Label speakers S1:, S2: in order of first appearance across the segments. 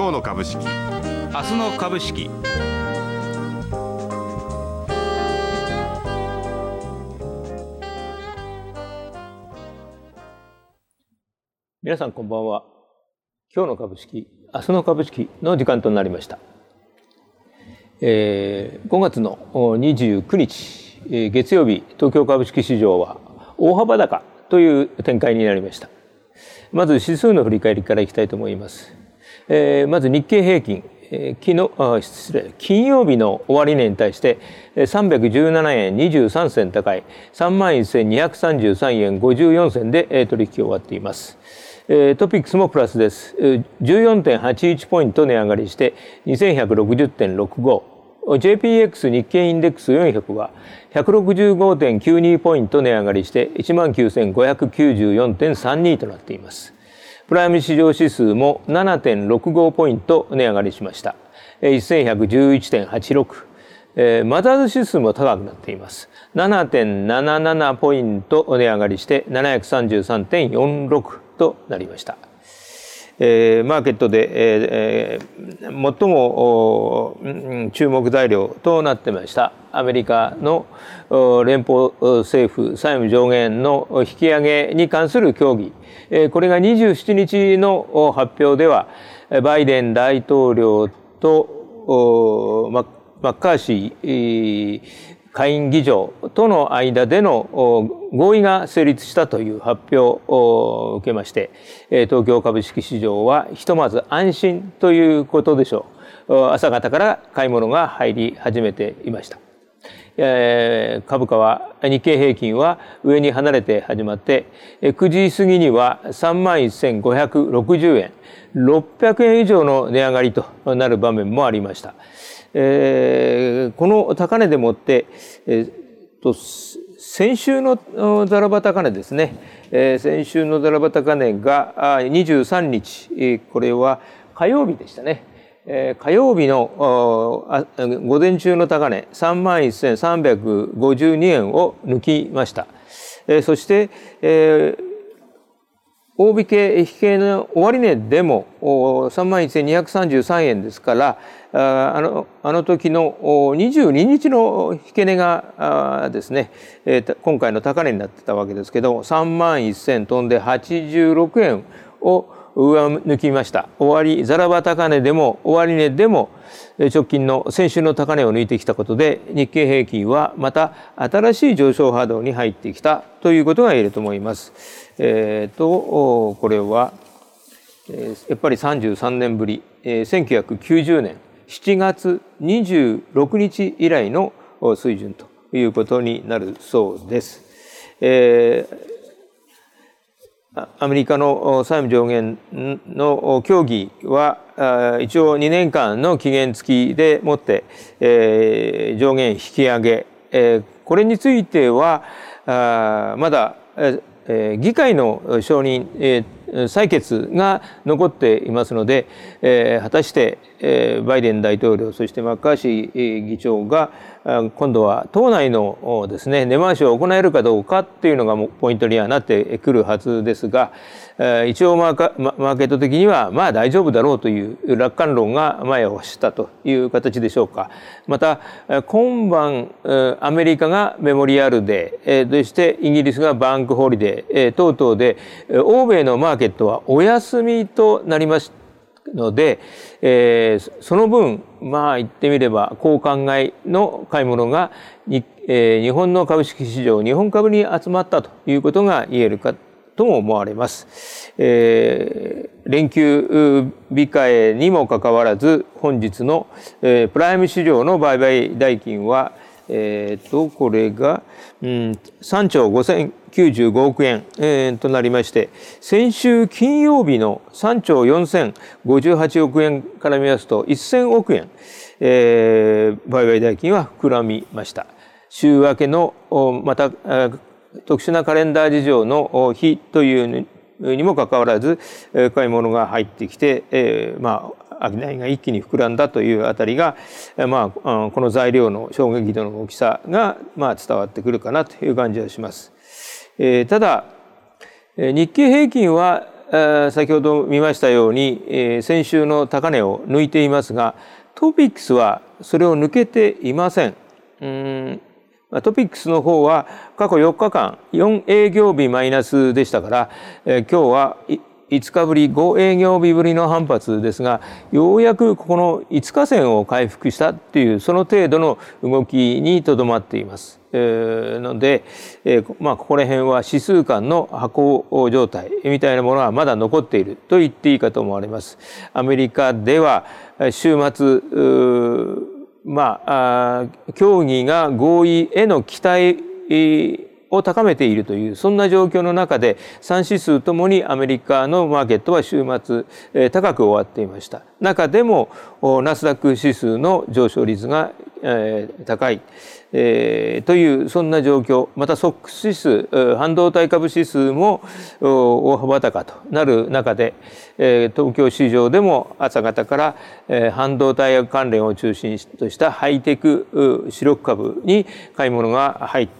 S1: 今日の株式。
S2: 明日の株式。
S3: 皆さんこんばんは。今日の株式明日の株式の時間となりました、えー、5月の29日、えー、月曜日東京株式市場は大幅高という展開になりました。まず指数の振り返りからいきたいと思います。えー、まず日経平均、えー、昨日失礼金曜日の終値に対して317円23銭高い3万1233円54銭で取引を終わっています。トピックスもプラスです。14.81ポイント値上がりして2160.65 JPX 日経インデックス400は165.92ポイント値上がりして19,594.32となっています。プライム市場指数も7.65ポイント値上がりしました。1111.86。えー、マザーズ指数も高くなっています。7.77ポイント値上がりして733.46となりました。えー、マーケットで、えー、最も注目材料となってました。アメリカの連邦政府債務上限の引き上げに関する協議、えー、これが27日の発表ではバイデン大統領とマッカーシー下院議長との間での合意が成立したという発表を受けまして東京株式市場はひとまず安心ということでしょう朝方から買い物が入り始めていました株価は日経平均は上に離れて始まって9時過ぎには3万1560円600円以上の値上がりとなる場面もありました。えー、この高値でもって、えー、と先週のザラバ高値ですね、えー、先週のザラバ高値が23日、これは火曜日でしたね。えー、火曜日の午前中の高値3万1352円を抜きました。えー、そして、えー大引け引けの終値でも3万1233円ですからあのあの時の22日の引け値がですね今回の高値になってたわけですけど3万1000飛んで86円を上抜きました終わりざらば高値でも終値でも直近の先週の高値を抜いてきたことで日経平均はまた新しい上昇波動に入ってきたということが言えると思います。えーと、これは、やっぱり33年ぶり、1990年7月26日以来の水準ということになるそうです。えーアメリカの債務上限の協議は一応2年間の期限付きでもって、えー、上限引き上げ、えー、これについてはまだ、えー、議会の承認、えー、採決が残っていますので、えー、果たして、バイデン大統領そしてマッカーシー議長が今度は党内のですね根回しを行えるかどうかっていうのがポイントにはなってくるはずですが一応マーケット的にはまあ大丈夫だろうという楽観論が前を走ったという形でしょうか。また今晩アメリカがメモリアルデーそしてイギリスがバンクホリデー等々で欧米のマーケットはお休みとなりました。ので、えー、その分まあ言ってみれば高考えの買い物がに、えー、日本の株式市場日本株に集まったということが言えるかとも思われます。えー、連休日会にもかかわらず本日の、えー、プライム市場の売買代金はえー、とこれが、うん、3兆5095億円、えー、となりまして先週金曜日の3兆4058億円から見ますと1000億円、えー、売買代金は膨らみました。週明けのまた特殊なカレンダー事情の日というにもかかわらず買い物が入ってきて、えー、まあ商いが一気に膨らんだというあたりが、まあ、この材料の衝撃度の大きさが、まあ、伝わってくるかなという感じがします。えー、ただ日経平均は先ほど見ましたように、先週の高値を抜いていますがトピックスはそれを抜けていません。トピックスの方は過去4日間4営業日マイナスでしたから、今日は5日ぶり5営業日ぶりの反発ですがようやくここの5日線を回復したっていうその程度の動きにとどまっています。えー、ので、えー、まあここら辺は指数間の箱状態みたいなものはまだ残っていると言っていいかと思われます。アメリカでは週末まあ協議が合意への期待を高めているというそんな状況の中で3指数ともにアメリカのマーケットは週末、えー、高く終わっていました。中でもナスダック指数の上昇率が、えー、高い、えー、というそんな状況。またソックス指数半導体株指数も大幅高となる中で、えー、東京市場でも朝方から、えー、半導体関連を中心としたハイテク主力株に買い物が入って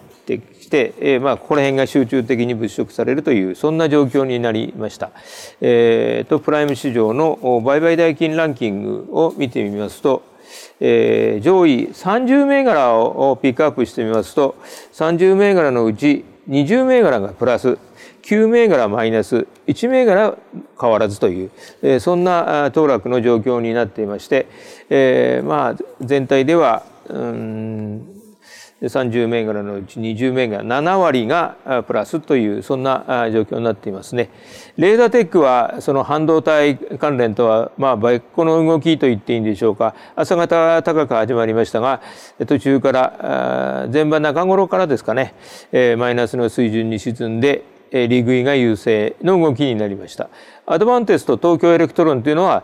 S3: ってきて、えー、まあここら辺が集中的に物色されるというそんな状況になりました。えー、とプライム市場の売買代金ランキングを見てみますと、えー、上位30銘柄をピックアップしてみますと30銘柄のうち20銘柄がプラス9銘柄マイナス1銘柄変わらずという、えー、そんな当落の状況になっていまして、えー、まあ全体ではうん30銘柄のうち20銘柄7割がプラスというそんな状況になっていますね。レーザーテックはその半導体関連とはまあ別個の動きと言っていいんでしょうか朝方高く始まりましたが途中から前場中頃からですかねマイナスの水準に沈んで利食いが優勢の動きになりました。アドバンテストと東京エレクトロンというのは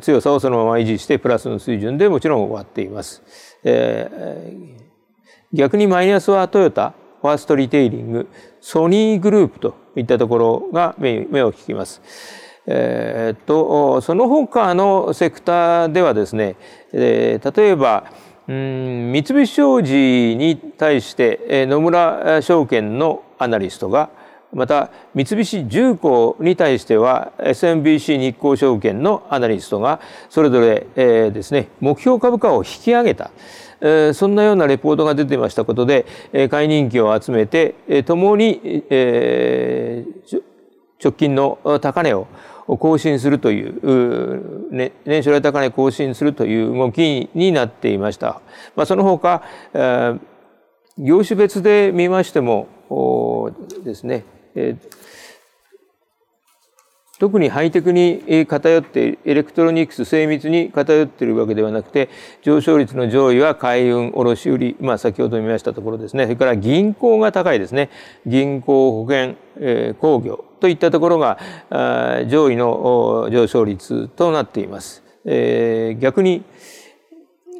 S3: 強さをそのまま維持してプラスの水準でもちろん終わっています。えー逆にマイナスはトヨタファーストリテイリングソニーグループといったところが目を引きます。えー、っとその他のセクターではですね、えー、例えばうん三菱商事に対して野村証券のアナリストがまた三菱重工に対しては SMBC 日興証券のアナリストがそれぞれ、えー、ですね目標株価を引き上げた。えそんなようなレポートが出てましたことで、え買い人気を集めて、えともに、え直近の高値を更新するという、ね、年初来高値更新するという動きになっていました。まあ、その他、え業種別で見ましてもですね、え特にハイテクに偏ってエレクトロニクス精密に偏っているわけではなくて上昇率の上位は海運卸売まあ先ほど見ましたところですね。それから銀行が高いですね。銀行保険、え、鉱業といったところが上位の上昇率となっています、え、逆に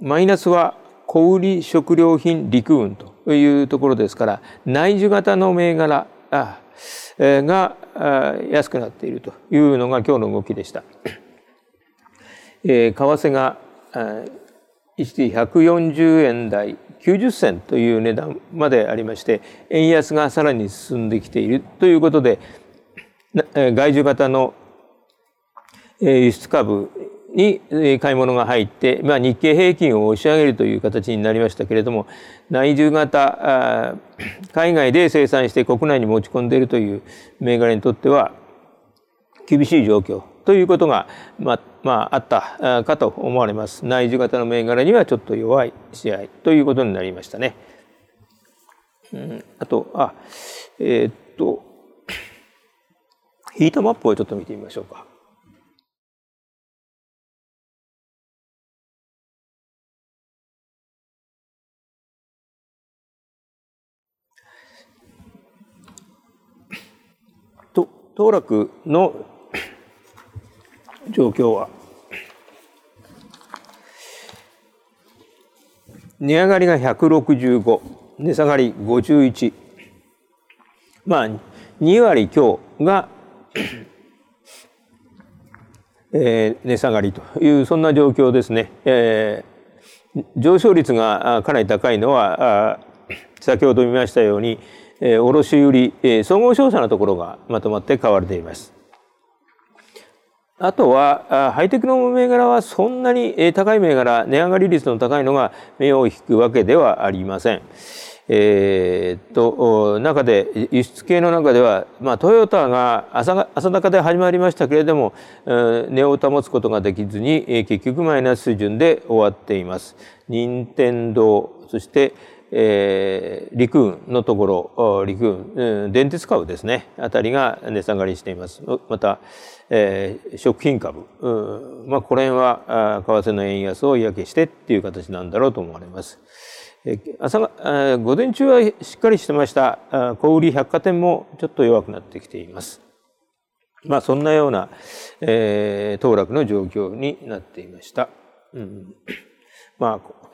S3: マイナスは小売食料品陸運というところですから内需型の銘柄あが安くなっているというのが今日の動きでした。為替が一時140円台90銭という値段までありまして円安がさらに進んできているということで外需型の輸出株に買い物が入って、まあ、日経平均を押し上げるという形になりましたけれども内需型海外で生産して国内に持ち込んでいるという銘柄にとっては厳しい状況ということが、まあ、まあ、あったかと思われます内需型の銘柄にはちょっと弱い試合ということになりましたね。うん、あとあえー、っとヒートマップをちょっと見てみましょうか。当落の状況は値上がりが165値下がり51まあ2割強がえー、値下がりというそんな状況ですね、えー、上昇率がかなり高いのは先ほど見ましたように、卸売、え、総合商社のところがまとまって買われています。あとはハイテクの銘柄はそんなに高い銘柄値上がり率の高いのが目を引くわけではありません。えー、と中で輸出系の中では、まあ、トヨタが朝朝高で始まりましたけれども、値を保つことができずに、え結局マイナス水準で終わっています。任天堂そして、えー、陸運のところ陸運、うん電鉄株ですねあたりが値下がりしています。また、えー、食品株、うんまあ、これはあ為替の円安を嫌気してっていう形なんだろうと思われます。朝が午前中はしっかりしてました小売百貨店もちょっと弱くなってきています。まあそんなような、えー、当落の状況になっていました。うん、まあ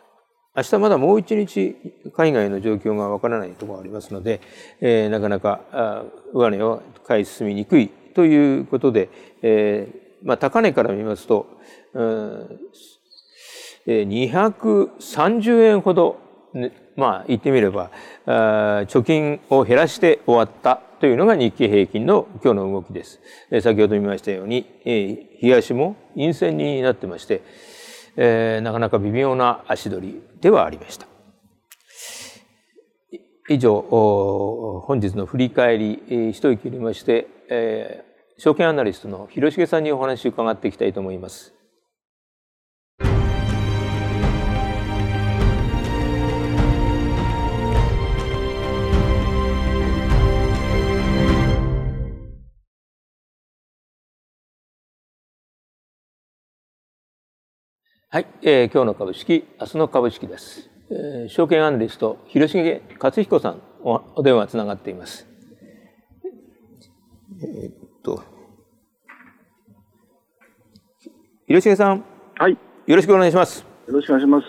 S3: 明日まだもう一日海外の状況がわからないところがありますので、えー、なかなか上値を買い進みにくいということで、えーまあ、高値から見ますと、うん、230円ほどまあ言ってみれば貯金を減らして終わったというのが日経平均の今日の動きです。先ほど見ましたように日足も陰線になってまして、えー、なかなか微妙な足取りではありました。以上本日の振り返り一息入れまして、え、証券アナリストの広重さんにお話を伺っていきたいと思います。はい、えー、今日の株式、明日の株式です。えー、証券アナリスト、広重克彦さんお、お電話つながっています。えー、っと、広重さん。
S1: はい。
S3: よろしくお願いします。
S1: よろしくお願いします。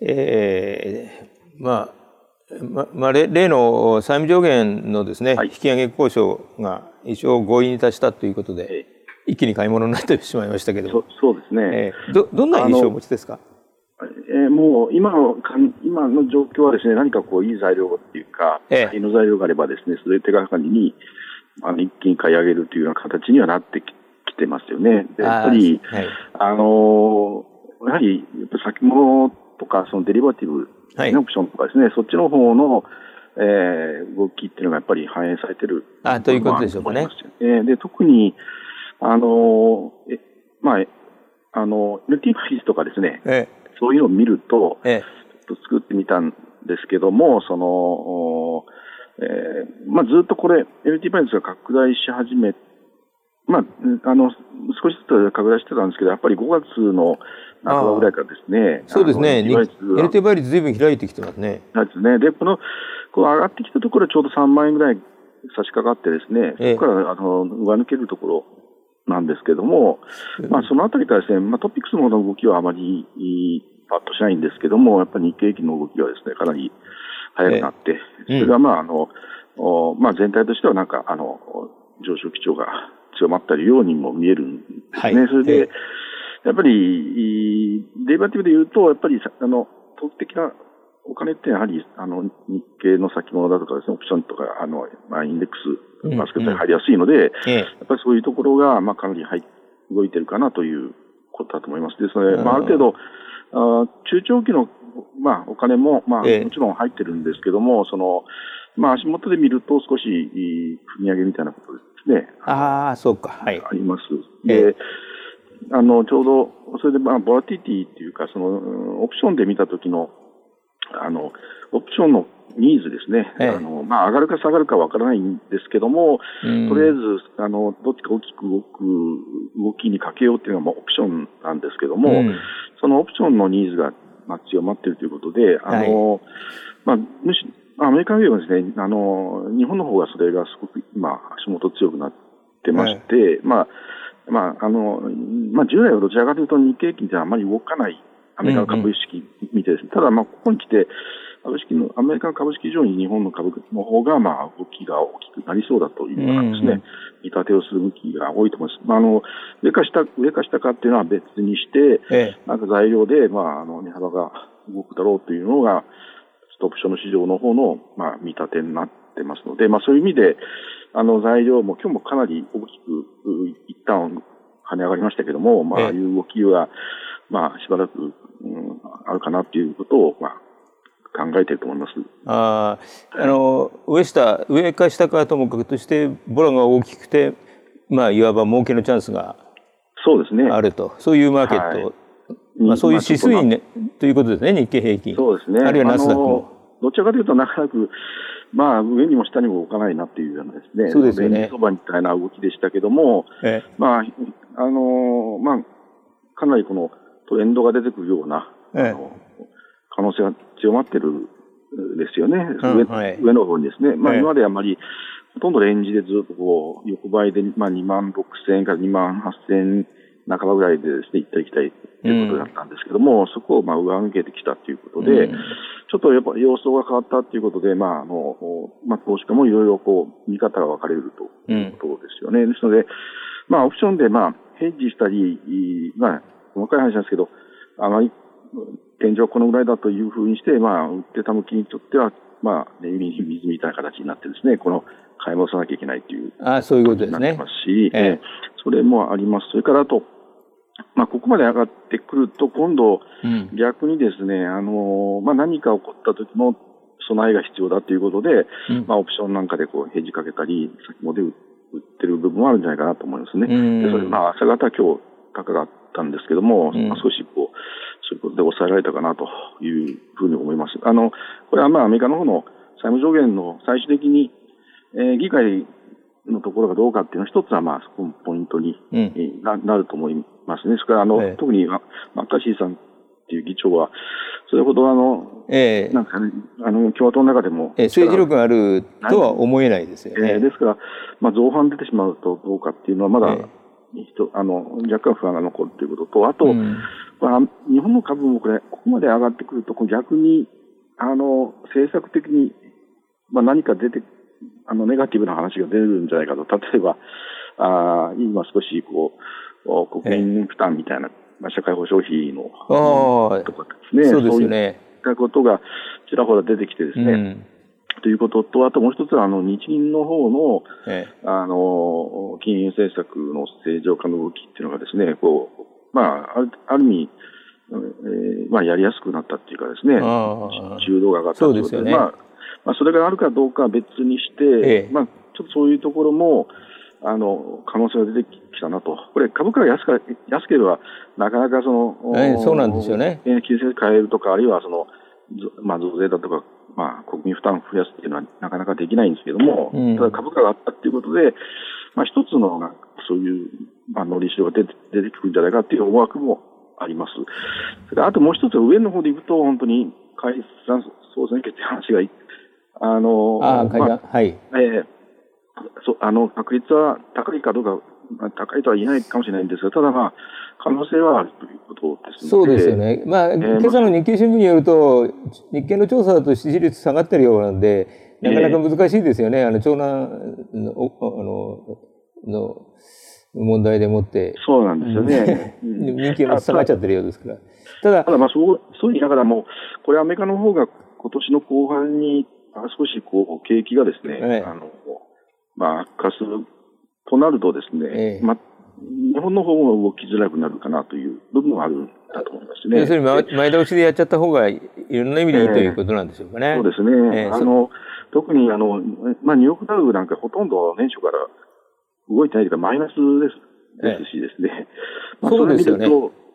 S3: えー、まあ、ままあ、例の債務上限のですね、はい、引き上げ交渉が一応合意に達したということで、一気に買い物になってしまいましたけど。
S1: そそうですね、
S3: えー、どどんな印象をお持ちですか？
S1: えー、もう今の今の状況はですね何かこういい材料っていうか、えー、の材料があればですねそれ手がかりにあの一気に買い上げるというような形にはなってきてますよね。でやっぱりあ、はい、あのやはりやっぱ先物とかそのデリバティブ、はい、オプションとかですねそっちの方のえー、動きっていうのがやっぱり反映されてる
S3: あということでしょうかね。
S1: えー、で特にあの、えまあ、あの、NT フィスとかですね、ええ、そういうのを見ると、ええ、ちょっと作ってみたんですけども、その、えー、まあ、ずっとこれ、LT バイスが拡大し始め、まあ、あの、少しずつ拡大してたんですけど、やっぱり5月の半ばぐらいからですね。
S3: そうですね。LT 倍率ずいぶん開いてきてますね。
S1: ですね。で、この、こう上がってきたところちょうど3万円ぐらい差し掛かってですね、そこからあの上抜けるところなんですけども、まあ、そのあたりからですね、まあ、トピックスの動きはあまりパッとしないんですけども、やっぱり日経平均の動きはですね、かなり速くなって、それがまあ、あの、まあ、全体としてはなんか、あの、上昇基調が強まったようにも見えるんですね。はい、それで、やっぱり、デリバティブで言うと、やっぱり、あの、投機的なお金ってやはり、あの、日経の先物だとかですね、オプションとか、あの、まあ、インデックス、バスケットに入りやすいので、うんうん、やっぱりそういうところが、まあ、かなり入動いてるかなということだと思います。ですので、まあ、ある程度、あ中長期の、まあ、お金も、まあ、もちろん入ってるんですけども、その、まあ、足元で見ると少し、踏み上げみたいなことですね。
S3: ああ、そうか。はい。
S1: あります。で、あの、ちょうど、それで、まあ、ボラティティっていうか、その、オプションで見たときの、あの、オプションのニーズですね、ええ、あのまあ、上がるか下がるかわからないんですけども、とりあえずあのどっちか大きく動く動きにかけようというのがオプションなんですけども、うん、そのオプションのニーズが、まあ、強まっているということで、あの、はい、まあ、むしアメリカではですね、あの日本の方がそれがすごく今足元強くなってまして、はい、まあまああのまあ、従来はどちらかというと日経平均ってあまり動かないアメリカの株式見てですね、うんうん、ただ、まあ、ここに来て、株式の、アメリカの株式以上に日本の株の方が、まあ、動きが大きくなりそうだというようなですね、見立てをする向きが多いと思います。まあ、あの、上か下、上か下かっていうのは別にして、ええ、なんか材料で、まあ、あの、値幅が動くだろうというのが、ストップションの市場の方の、まあ、見立てになってますので、まあ、そういう意味で、あの、材料も今日もかなり大きく、一旦跳ね上がりましたけども、まあ、ああいう動きは、まあ、しばらく、うん、あるかなっていうことを、まあ、考えていると思います。
S3: ああの上下上か下かともかくとしてボラが大きくて、まあ、いわば儲けのチャンスが
S1: そうですね。
S3: あると。そういうマーケット、はい、まあ、そういう指数に、ね、ということですね日経平均。
S1: そうですね。
S3: あるいはナスダックも。
S1: どちらかというとなかなかまあ、上にも下にも動かないなっていうようなですね、
S3: そうですよね。
S1: そばみたいな動きでしたけども、ええ、まあ、あのまあ、かなりこのトレンドが出てくるような、ええ、可能性が強まってるんですよね、うん上はい、上の方にですね。まあ、今まであまり、ほとんどレンジでずっとこう、横ばいで、まあ、2万6千円から2万8千半ばぐらいでですね、行ったり来たりということだったんですけども、うん、そこをまあ上抜けてきたということで、うん、ちょっとやっぱ様相が変わったということで、まあ、あの、まあ、投資家もいろいろこう、見方が分かれるということですよね。うん、ですので、まあ、オプションでまあ、ヘッジしたり、まあ、細かい話なんですけど、あまり天井このぐらいだというふうにして、まあ、売ってた向きにとっては、まあ、海に水みたいな形になってですね、この買い戻さなきゃいけないという。
S3: あそういうことですね。
S1: ますし、ええそれもあります。それからあと、まあ、ここまで上がってくると、今度、逆にですね、うん、あの、まあ、何か起こった時も備えが必要だということで、うん、まあ、オプションなんかでこう、ヘッジかけたり、先物で売ってる部分もあるんじゃないかなと思いますね。で、それ、まあ、朝方今日高かったんですけども、まあ、少しこう、そういうことで抑えられたかなというふうに思います。あの、これはまあアメリカの方の債務上限の最終的に、えー、議会のところがどうかっていうのは一つはまあそこのポイントに、ななると思いますね。それからあの、ええ、特にマッカーシーさんっていう議長は、それほどあの、ええ、なんかね、あの、共和党の中でも、
S3: ええ、政治力があるとは思えないですよね。
S1: ええ、ですから、まあ造反出てしまうとどうかっていうのはまだ、えあの若干不安が残るということと、あと、うん、まあ、日本の株もこれ、ここまで上がってくると、逆にあの政策的に、まあ、何か出て、あのネガティブな話が出るんじゃないかと、例えば、あ今少しこう国民負担みたいな、まあ、社会保障費のとかですね、
S3: そうですよね。
S1: そういったことがちらほら出てきてですね、うんということと、あともう一つは、あの、日銀の方の、ええ、あの、金融政策の正常化の動きっていうのがですね、こう、まあ、ある意味、えー、まあ、やりやすくなったっていうかですね、中度が上がった
S3: そうですよね。まあ、
S1: まあ、それがあるかどうかは別にして、ええ、まあ、ちょっとそういうところも、あの、可能性が出てきたなと。これ、株価が安か安ければ、なかなかその、
S3: ええ、そうなんですよね。
S1: 金融政策変えるとか、あるいはその、まあ、増税だとか、まあ、国民負担を増やすっていうのはなかなかできないんですけども、うん、ただ株価があったっていうことで、まあ、一つのそういう、まあ、のりしろが出て出てくるんじゃないかっていう思惑もあります。それあともう一つ上の方でいくと、本当に解散総選挙って話が、あの、
S3: あまあ、はい。
S1: えー、そあの確率は高いかどうかまあ、高いとは言えないかもしれないんですが、ただまあ、可能性はあるということです
S3: そうですよね。まあ、えー、今朝の日経新聞によると、日経の調査だと支持率下がってるようなんで、なかなか難しいですよね。えー、あの、長男の、あの、の問題でもって。
S1: そうなんですよね。
S3: 人気が下がっちゃってるようですから。ただ、
S1: ただまあ、そう、そう言いながらも、これアメリカの方が今年の後半に少しこう、景気がですね、えー、あの、まあ、悪化するとなるとですね、ええ、ま、日本の方も動きづらくなるかなという部分はあるんだと思いますね。
S3: 要するに前倒しでやっちゃった方がいろんな意味でいいということなんでしょうかね。
S1: そうですね。あの特にあの、まあ、ニューヨークダウなんかほとんど年初から動いてないというかマイナスですですしですね。まあ、そうですよね。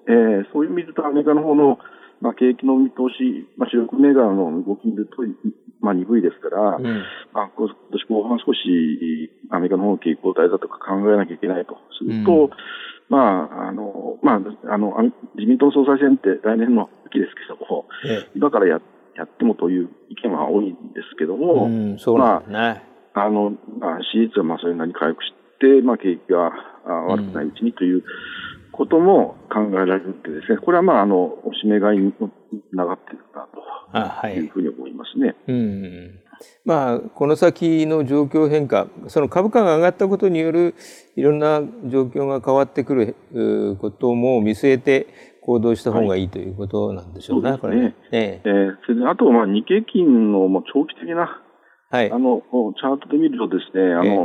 S1: えー、そういう意味でとアメリカの方のまあ、景気の見通し、まあ、主力銘柄の動き見ると、まあ、鈍いですから、うん、まあ、今年後半少しアメリカの方の景気後退だとか考えなきゃいけないと。すると、うん、まあ、あの、まあ、あの、自民党総裁選って来年の秋ですけども、ええ、今からややってもという意見は多いんですけども、
S3: うん、そうなんですね。ま
S1: あ、あの、まあ、支持率はまあそれなりに回復して、まあ、景気が悪くないうちにという、ことも考えられるんでですね、これはまあ、あの、おしめ買いにつながっているなとい。うふうに思いますね。はい、
S3: うんまあ、この先の状況変化、その株価が上がったことによるいろんな状況が変わってくることも見据えて行動した方がい。いということなんでしょうね、はい、これね。
S1: ええ。ー、それであと、まあ、日経金のもう長期的な、はい、あの、チャートで見るとですね、あの、えー、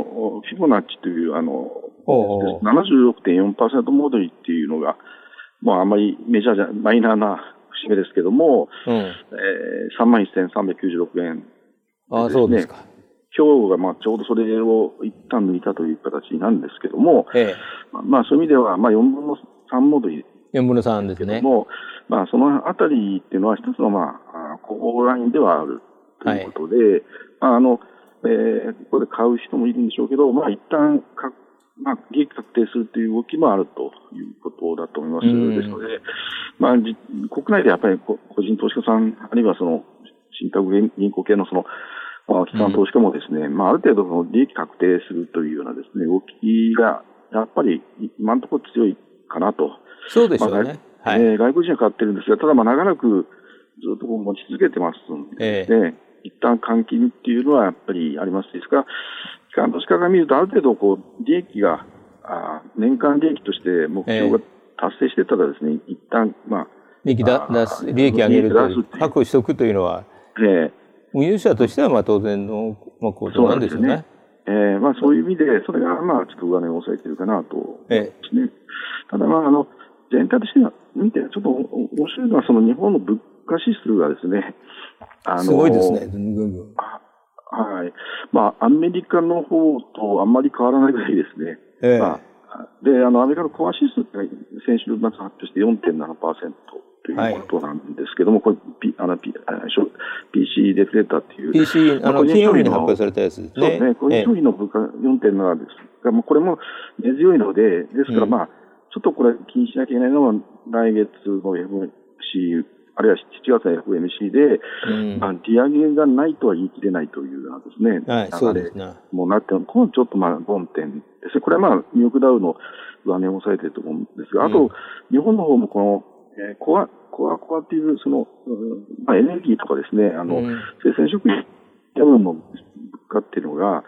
S1: フィボナッチという、あの、76.4%戻りっていうのが、まあ、あんまりメジャーじゃ、マイナーな節目ですけども、うん、えー、3万1396円、ね、
S3: あそうですか。
S1: 今日がまあちょうどそれを一旦抜いたという形なんですけども、ええ、まあそういう意味では、まあ4分の3戻り。
S3: 4分の3ですね。
S1: もまあそのあたりっていうのは一つのまあ、ここラインではあるということで、はい、まああの、えー、ここで買う人もいるんでしょうけど、まあ一旦か、まあ、利益確定するという動きもあるということだと思います。ですので、まあ、国内でやっぱり個人投資家さん、あるいはその、信託銀行系のその、まあ、機関投資家もですね、うん、まあ、ある程度の利益確定するというようなですね、動きが、やっぱり今のところ強いかなと。
S3: そうでしょうね。
S1: まあ、はい、えー、外国人は買ってるんですが、ただまあ長らくずっとこう持ち続けてますので、ね、えー、一旦換金っていうのはやっぱりあります。ですが、機関投資家が見るとある程度こう、利益が、あ年間利益として目標が達成してたらですね、えー、一旦まあ、
S3: 利益だ出す利益上げると確保しておくというのは、えー運輸者としてはまあ当然の、まあ、行動なんですよね。
S1: えーまあ、そういう意味で、それが、まあ、ちょっと上値を抑えてるかなとええ、ね。ただ、まあ、あの、全体としては、見て、ちょっと面白いのは、その日本の物価指数がですね、
S3: あのすごいですね、ぐんぐん。
S1: はい。まあ、アメリカの方とあんまり変わらないぐらいですね。ええ、まあ、で、あの、アメリカのコア指数って先週末発表して4.7%。ということなんですけども、はい、これ、P、あの P、PC デフレーターっていう。
S3: PC、あの、金曜日に発表されたやつですね。
S1: そうですね。個人商品の物価4.7ですが、もうこれも根強いので、ですからまあ、うん、ちょっとこれ気にしなきゃいけないのは、来月の FC、あるいは7月の FMC で、うん、まあ、利上げがないとは言い切れないというようなですね、はい、そうですね。もうなって、このちょっとまあ、論点ですね。これはまあ、ニューヨークダウの上値を抑えてると思うんですが、あと、うん、日本の方もこの、えー、コア、コアコアっていう、その、まあ、エネルギーとかですね、あの、うん、生鮮食品や分の物価っていうのが、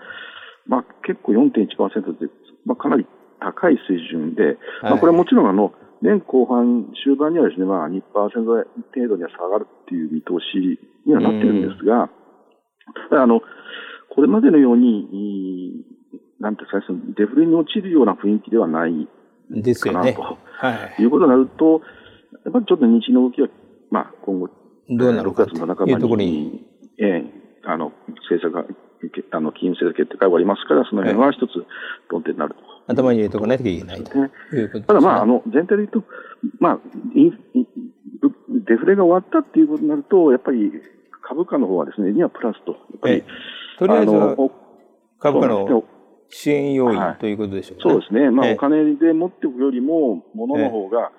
S1: まあ、結構4.1%で、まあ、かなり高い水準で、はい、まあ、これはもちろんあの、年後半、終盤にはですね、まあ2%程度には下がるっていう見通しにはなってるんですが、ただあの、これまでのように、なんていうか、デフレに落ちるような雰囲気ではないかな、ね、と、はい、いうことになると、やっぱりちょっと日の動きは、まあ、今後、
S3: どうなる
S1: か6月の半ばに、ええ、あの、政策が、あの、金融政策決定会終わりますから、その辺は一つ論点になると。
S3: 頭に入れておかないといけないと、ね、いうことです、ね、
S1: ただまあ、あの、全体で言うと、まあ、デフレが終わったっていうことになると、やっぱり株価の方はですね、にはプラスと。やっぱり、
S3: とりあえず株価の支援要因ということでしょう
S1: か、ね、そうですね。まあ、お金で持っておくよりも、物の方が、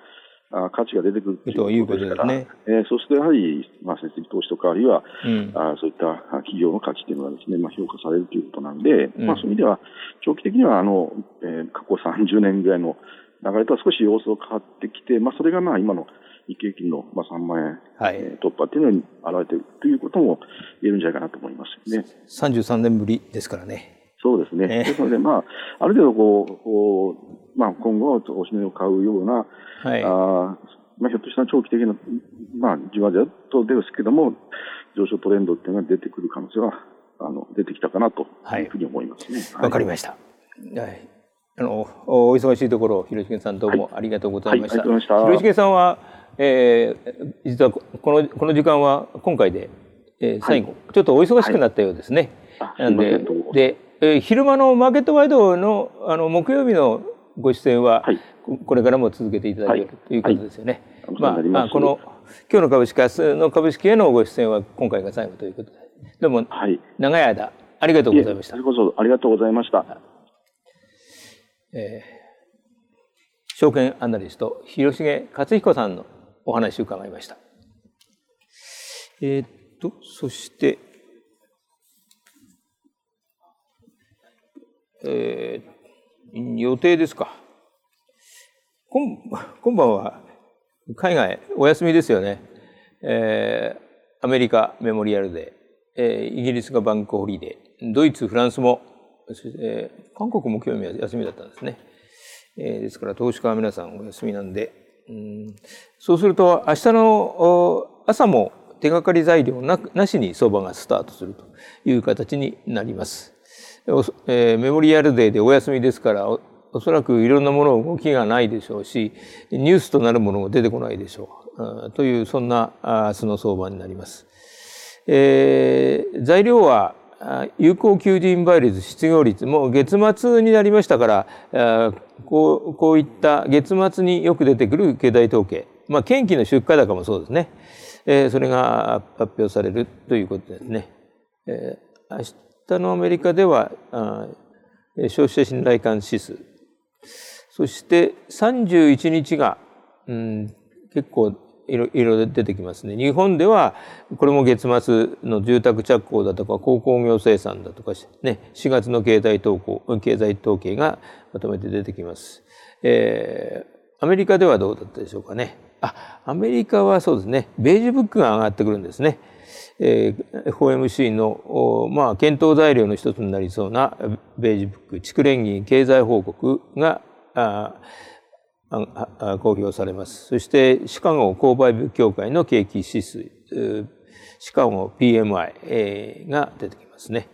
S1: あ価値が出てくる
S3: ということですから、ね
S1: えー、そうするとやはり、まあ、設備投資とか、あるいは、うん、あそういった企業の価値というのがですね、まあ、評価されるということなんで、うん、まあ、そういう意味では、長期的には、あの、えー、過去30年ぐらいの流れとは少し様子を変わってきて、まあ、それがまあ、今の日経金の、まあ、3万円、はいえー、突破っていうのに現れているということも言えるんじゃないかなと思いますね。
S3: 33年ぶりですからね。
S1: そうですね。えー、ですので、まあ、ある程度こう、こう、まあ、今後、おしめを買うような、はい、あまあ、ひょっとしたら長期的な、まあ、じわじわとですけども、上昇トレンドっていうのが出てくる可能性は、あの、出てきたかなというふうに思いますね。
S3: わ、はい、かりました。はい。あの、お忙しいところ、広重さんどうもありがとうございました。はい、はい、広重さんは、えー、実はこの、この時間は今回で、えー、最後、ちょっとお忙しくなったようですね。なんで、で、えー、昼間のマーケットワイドの、あの、木曜日のご出演は、これからも続けていただける、ということですよね。まあ、まあ、この今日の株式明日の株式へのご出演は今回が最後ということで、どうも、長い間ありがとうございました。
S1: こそありがとうございました。
S3: えー、証券アナリスト広重克彦さんのお話を伺いました。えー、っとそして、えー、予定ですか？今今晩は海外お休みですよね。えー、アメリカメモリアルデー、えー、イギリスがバンクホリデー、ドイツ、フランスも、えー、韓国も今日は休みだったんですね。えー、ですから投資家は皆さんお休みなんで、うんそうすると明日の朝も手がかり材料ななしに相場がスタートするという形になります。えー、メモリアルデーでお休みですからおそらくいろんなもの動きがないでしょうしニュースとなるものも出てこないでしょうというそんな明日の相場になります。えー、材料は有効求人倍率失業率も月末になりましたからこうこういった月末によく出てくる経済統計まあ近畿の出荷高もそうですね、えー、それが発表されるということですね。えー、明日のアメリカでは消費者信頼感指数そして31日が、うん、結構いろいろ出てきますね。日本ではこれも月末の住宅着工だとか鉱工業生産だとかね4月の経済統計経済統計がまとめて出てきます。えー、アメリカではどうだったでしょうかね。あアメリカはそうですねベージュブックが上がってくるんですね。えー、FOMC の、まあ、検討材料の一つになりそうなベージブック、地区連銀経済報告があ公表されます。そしてシカゴ購買部協会の景気指数、シカゴ PMI が出てきますね。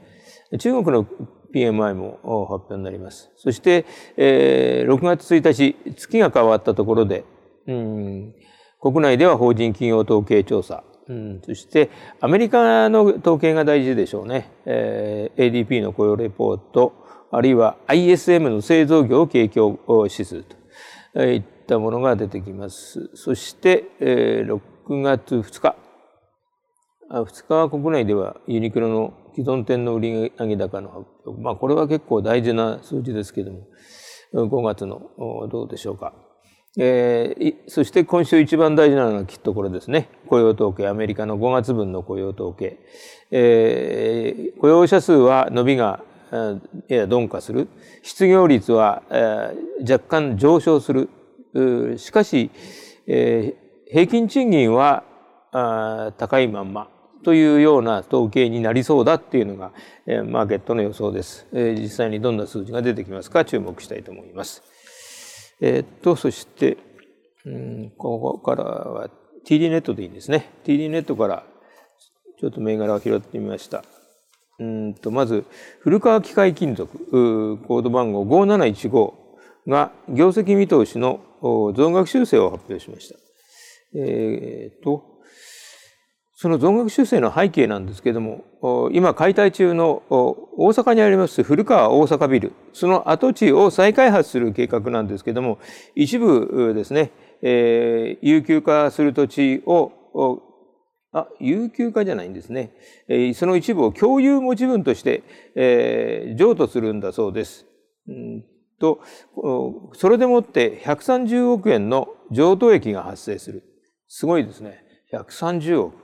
S3: 中国の PMI も発表になります。そして、えー、6月1日、月が変わったところで、うん、国内では法人企業統計調査、うん、そしてアメリカの統計が大事でしょうね。えー、ADP の雇用レポート、あるいは ISM の製造業景況指数といったものが出てきます。そして、えー、6月2日。2日は国内ではユニクロの既存店の売上高の発表。まあこれは結構大事な数字ですけども、5月のどうでしょうか。えー、そして今週一番大事なのはきっとこれですね。雇用統計、アメリカの5月分の雇用統計。えー、雇用者数は伸びがや鈍化する。失業率は若干上昇する。しかし、平均賃金は高いまんまというような統計になりそうだっていうのがマーケットの予想です。実際にどんな数字が出てきますか注目したいと思います。えっと、そして、うん、ここからは TD ネットでいいですね。TD ネットからちょっと銘柄を拾ってみました。うんとまず古川機械金属コード番号5715が業績見通しの増額修正を発表しました。えー、とその増額修正の背景なんですけれども今解体中の大阪にあります古川大阪ビルその跡地を再開発する計画なんですけれども一部ですね、えー、有給化する土地をあ、有給化じゃないんですね。えー、その一部を共有持ち分として、えー、譲渡するんだそうです。うんと、それでもって130億円の譲渡益が発生する。すごいですね。130億。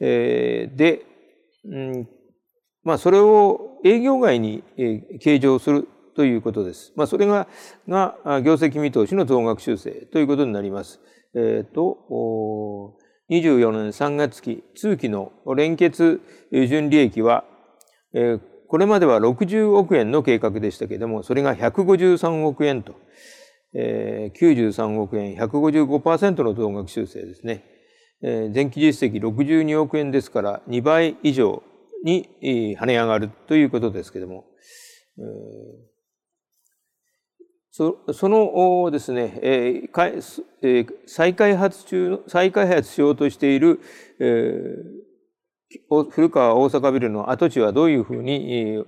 S3: えー、で、うん、まあ、それを営業外に、えー、計上するということです。まあ、それが、が、業績見通しの増額修正ということになります。えっ、ー、と、24年3月期通期の連結純利益は、これまでは60億円の計画でしたけれども、それが153億円と、93億円、155%の増額修正ですね。前期実績62億円ですから2倍以上に跳ね上がるということですけれども、そそのですね、えー、再開発中再開発しようとしている、えー、古川大阪ビルの跡地はどういうふうに、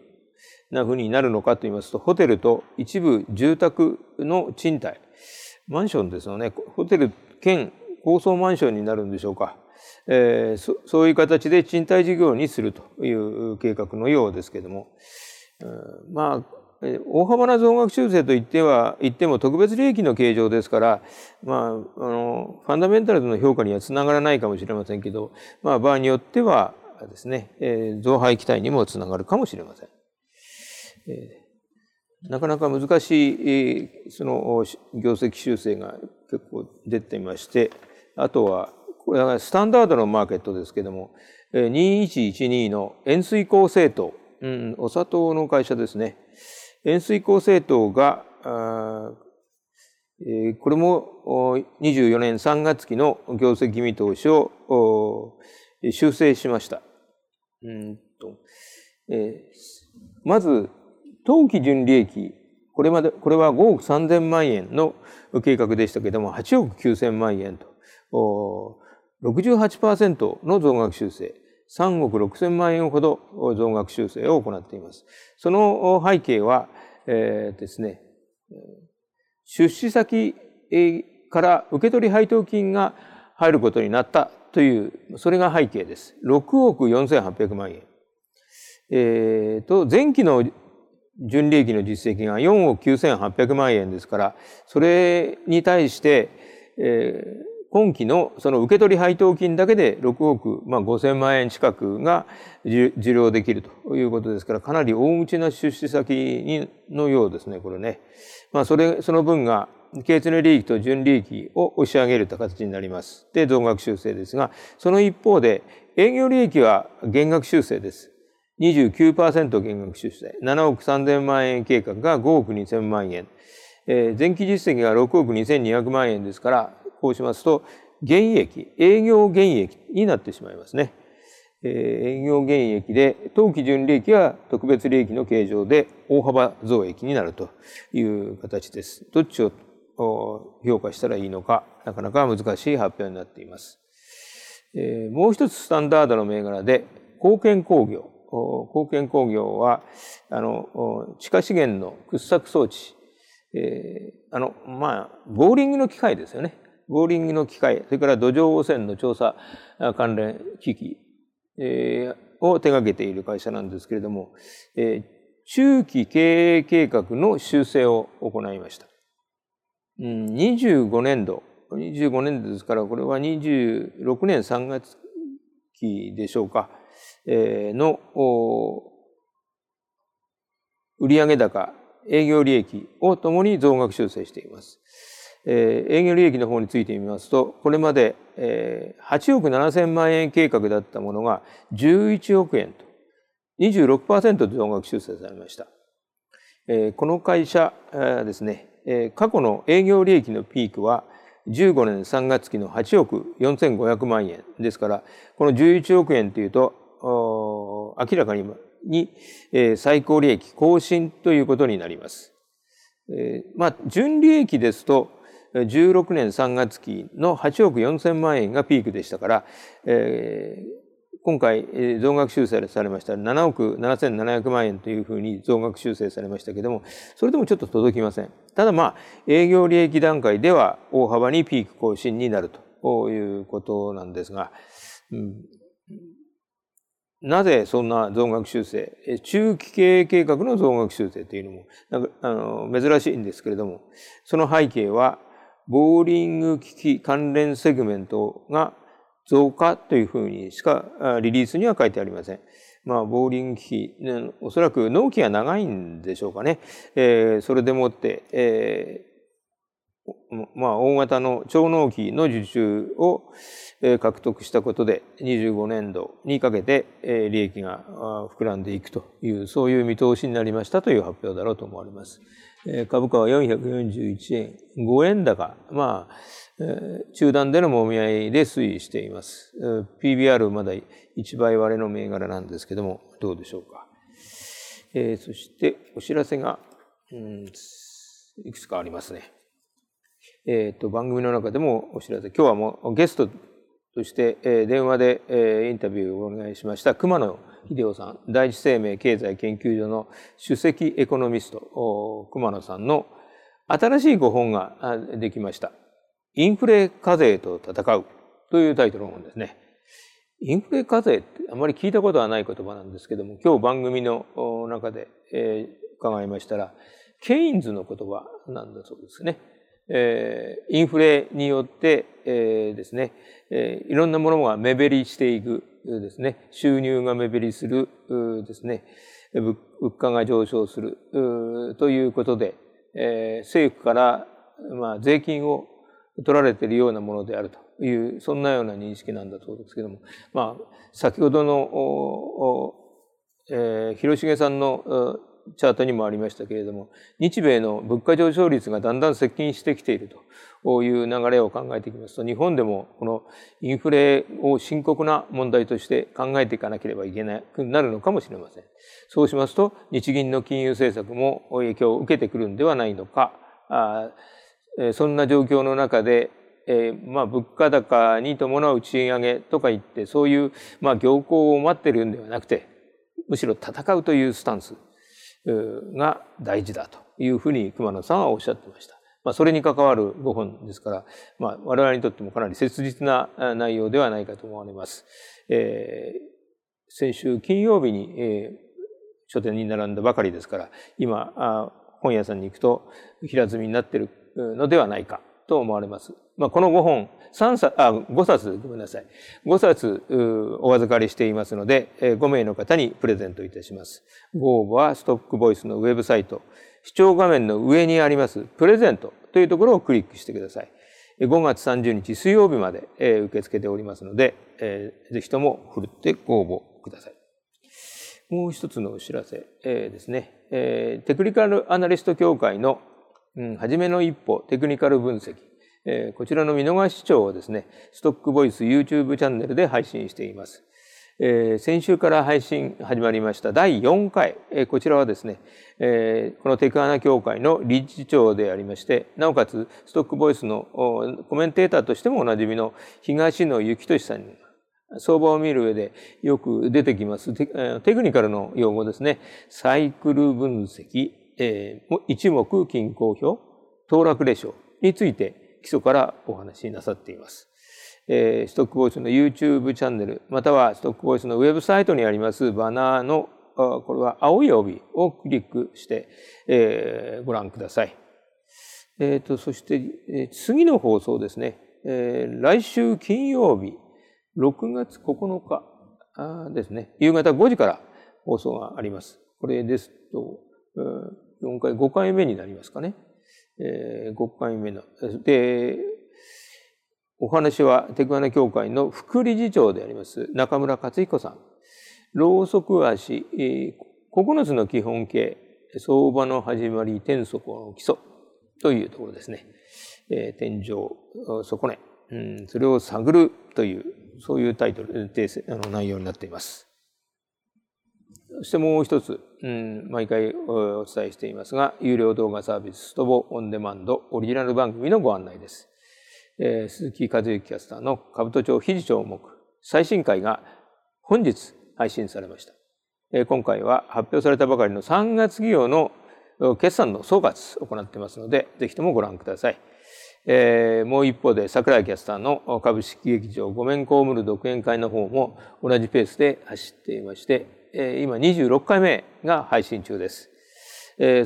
S3: なふうになるのかといいますとホテルと一部住宅の賃貸マンションですよね。ホテル兼高層マンションになるんでしょうか、えー、そそういう形で賃貸事業にするという計画のようですけども、まあ大幅な増額修正といっては言っても特別利益の計上ですから、まあ、あのファンダメンタルズの評価にはつながらないかもしれませんけど、まあ、場合によってはですね、えー、増配期待にもつながるかもしれません。えー、なかなか難しい、その業績修正が結構出ていまして、あとは、これはスタンダードのマーケットですけども、2112の塩水鋼製糖、うん、お砂糖の会社ですね。塩水鋼政党が、これも24年3月期の業績見通しを修正しました。うんとえー、まず、当期純利益、これまで、これは5億3000万円の計画でしたけども、8億9000万円と、68%の増額修正、3億6000万円ほど増額修正を行っています。その背景は、えー、ですね、出資先から受取配当金が入ることになったという、それが背景です。6億4800万円。えー、と、前期の純利益の実績が4億9800万円ですから、それに対して、えー、今期のその受取配当金だけで6億、まあ、5000万円近くが受領できるということですから、かなり大口な出資先にのようですね、これね。まあ、それ、その分が、経常利益と純利益を押し上げると形になります。で、増額修正ですが、その一方で、営業利益は減額修正です。29%減額修正。7億3000万円計画が5億2000万円。えー、前期実績が6億2200万円ですから、こうしますと、減益、営業減益になってしまいますね。えー、営業減益で、当期純利益は特別利益の計上で大幅増益になるという形です。どっちを評価したらいいのか、なかなか難しい発表になっています。えー、もう一つスタンダードの銘柄で、貢献工業。貢献工業は、あの、地下資源の掘削装置、えー、あの、まあ、ボーリングの機械ですよね。ボーリングの機械、それから土壌汚染の調査関連機器、を手掛けている会社なんですけれども、中期経営計画の修正を行いました。うん、25年度、25年度ですから、これは26年3月期でしょうか、の売上高、営業利益をともに増額修正しています。えー、営業利益の方についてみますと、これまで、えー、8億7千万円計画だったものが11億円と、26%増額修正されました。えー、この会社ですね、えー、過去の営業利益のピークは15年3月期の8億4500万円ですから、この11億円というと、明らかにに、えー、最高利益更新ということになります。えー、まあ、純利益ですと、16年3月期の8億4千万円がピークでしたから、えー、今回増額修正されました。7億7700万円というふうに増額修正されましたけども、それでもちょっと届きません。ただまあ、営業利益段階では大幅にピーク更新になると。いうことなんですが、うん、なぜそんな増額修正、中期経営計画の増額修正というのもあの珍しいんですけれども、その背景は、ボーリング機器関連セグメントが増加というふうにしかリリースには書いてありません。まあ、ボーリング機器、おそらく納期が長いんでしょうかね。えー、それでもって、えー、まあ、大型の超納期の受注を獲得したことで、25年度にかけて利益が膨らんでいくという、そういう見通しになりましたという発表だろうと思われます。株価は441円、5円高、まあ、中段でのもみ合いで推移しています。PBR まだ1倍割れの銘柄なんですけども、どうでしょうか。えー、そしてお知らせが、うん、いくつかありますね。えっ、ー、と、番組の中でもお知らせ、今日はもうゲストとして、えー、電話で、えー、インタビューをお願いしました熊野秀夫さん、第一生命経済研究所の首席エコノミスト、熊野さんの新しいご本ができました。インフレ課税と戦うというタイトルの本ですね。インフレ課税ってあまり聞いたことはない言葉なんですけども、今日番組の中で、えー、伺いましたら、ケインズの言葉なんだそうですね。え、インフレによって、え、ですね、え、いろんなものが目減りしていくですね、収入が目減りするですね、物価が上昇するということで、え、政府からま税金を取られているようなものであるという、そんなような認識なんだそうですけども、まあ、先ほどの、え、広重さんのチャートにもありましたけれども日米の物価上昇率がだんだん接近してきているという流れを考えていきますと日本でもこのインフレを深刻な問題として考えていかなければいけなくなるのかもしれません。そうしますと日銀の金融政策も影響を受けてくるんではないのかあそんな状況の中でえー、まあ物価高に伴う賃上げとか言ってそういうまあ行幸を待ってるんではなくてむしろ戦うというスタンスが大事だというふうに熊野さんはおっしゃってました。まあ、それに関わる5本ですから、まあ、我々にとってもかなり切実な内容ではないかと思われます。えー、先週金曜日に、えー、書店に並んだばかりですから、今、あ本屋さんに行くと平積みになっているのではないかと思われます。まあ、この5本、3冊、あ、5冊、ごめんなさい。5冊お預かりしていますので、5名の方にプレゼントいたします。ご応募はストックボイスのウェブサイト、視聴画面の上にありますプレゼントというところをクリックしてください。5月30日水曜日まで受け付けておりますので、ぜひとも振るってご応募ください。もう一つのお知らせですね。テクニカルアナリスト協会のうん、初めの一歩、テクニカル分析。えー、こちらの見逃し視聴をですね、ストックボイス YouTube チャンネルで配信しています。えー、先週から配信始まりました第4回、えー、こちらはですね、えー、このテクアナ協会の理事長でありまして、なおかつストックボイスのコメンテーターとしてもおなじみの東野幸俊さんに相場を見る上でよく出てきますテクニカルの用語ですね。サイクル分析、えー、一目均衡表、騰落レショについて基礎からお話しなさっています。えー、ストックボイスの YouTube チャンネル、またはストックボイスのウェブサイトにありますバナーの、これは青い帯をクリックして、えー、ご覧ください。え、ー、と、そして、えー、次の放送ですね。えー、来週金曜日、6月9日ですね。夕方5時から放送があります。これですと、4回、5回目になりますかね。えー、5回目の。で、お話はテクアナ協会の副理事長であります中村克彦さん。ろうそく足、9つの基本形、相場の始まり、天底の基礎というところですね。えー、天井、底根、うん、それを探るという、そういうタイトル、あの内容になっています。そしてもう一つ、うん、毎回お伝えしていますが、有料動画サービスストボオンデマンドオリジナル番組のご案内です。えー、鈴木和之キャスターの兜町非常目最新回が本日配信されました。えー、今回は発表されたばかりの3月企業の決算の総括を行っていますので、ぜひともご覧ください。えー、もう一方で桜井キャスターの株式劇場ごめんこむる独演会の方も同じペースで走っていまして、今26回目が配信中です。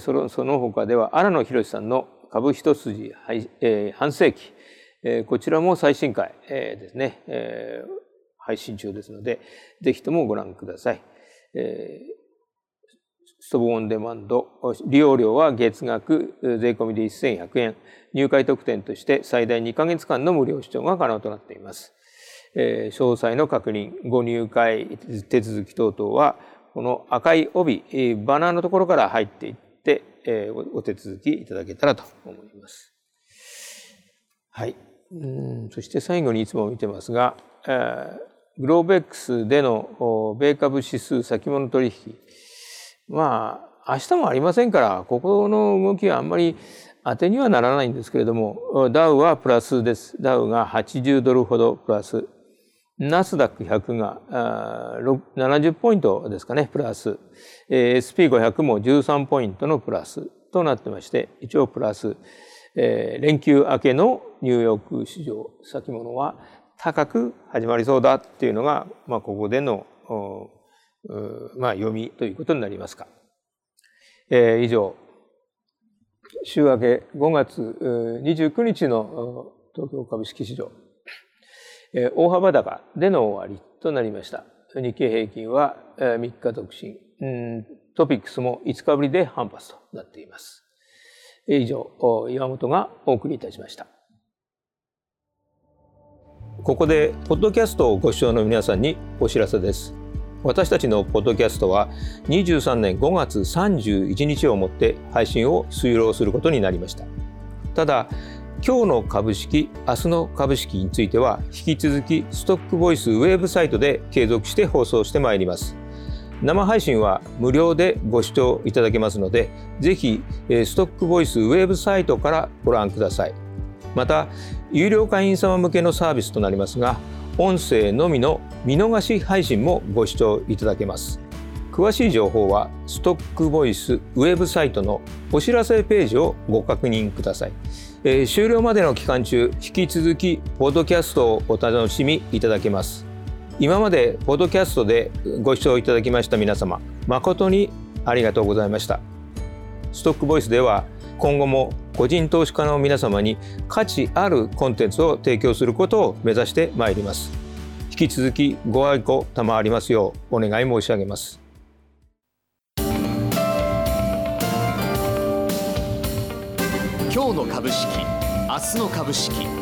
S3: そのその他では荒野博さんの株一筋半世紀、こちらも最新回ですね、配信中ですので、ぜひともご覧ください。ストボオンデマンド、利用料は月額税込みで1100円、入会特典として最大2ヶ月間の無料視聴が可能となっています。えー、詳細の確認、ご入会手続き等々は、この赤い帯、バナーのところから入っていって、えー、お手続きいただけたらと思います。はい。うんそして最後にいつも見てますが、えー、グローベックスでの米株指数先物取引。まあ、明日もありませんから、ここの動きはあんまり当てにはならないんですけれども、ダウはプラスです。ダウが80ドルほどプラス。ナスダック100が70ポイントですかね、プラス。SP500 も13ポイントのプラスとなってまして、一応プラス。連休明けのニューヨーク市場先物は高く始まりそうだっていうのが、まあ、ここでの、まあ、読みということになりますか。以上、週明け5月29日の東京株式市場大幅高での終わりとなりました。日経平均は3日独身、トピックスも5日ぶりで反発となっています。以上、岩本がお送りいたしました。ここで、ポッドキャストをご視聴の皆さんにお知らせです。私たちのポッドキャストは23年5月31日をもって配信を終了することになりましたただ今日の株式明日の株式については引き続きストックボイスウェブサイトで継続して放送してまいります。生配信は無料でご視聴いただけますのでぜひストックボイスウェブサイトからご覧ください。また有料会員様向けのサービスとなりますが音声のみの見逃し配信もご視聴いただけます。詳しい情報はストックボイスウェブサイトのお知らせページをご確認ください。えー、終了までの期間中引き続きポッドキャストをお楽しみいただけます。今までポッドキャストでご視聴いただきました皆様誠にありがとうございました。ストックボイスでは今後も個人投資家の皆様に価値あるコンテンツを提供することを目指してまいります。引き続きご愛顧賜りますようお願い申し上げます。
S2: 今日の株式明日の株式。